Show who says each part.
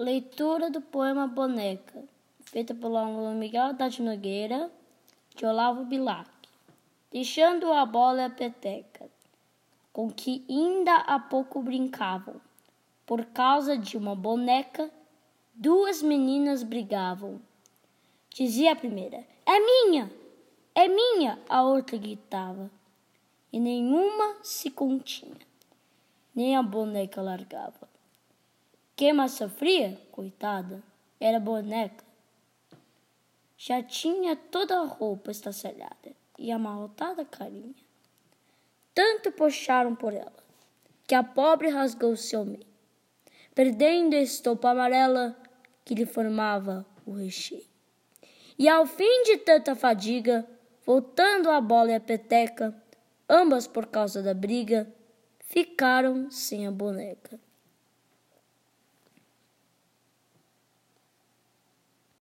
Speaker 1: Leitura do poema Boneca, feita pelo aluno Miguel Tati Nogueira, de Olavo Bilac. Deixando a bola e a peteca, com que ainda há pouco brincavam. Por causa de uma boneca, duas meninas brigavam. Dizia a primeira: É minha! É minha! A outra gritava. E nenhuma se continha, nem a boneca largava. Quem mais sofria, coitada, era a boneca. Já tinha toda a roupa estacelhada e amarrotada carinha. Tanto puxaram por ela, que a pobre rasgou-se ao meio, perdendo a estopa amarela que lhe formava o recheio. E ao fim de tanta fadiga, voltando a bola e a peteca, ambas por causa da briga, ficaram sem a boneca.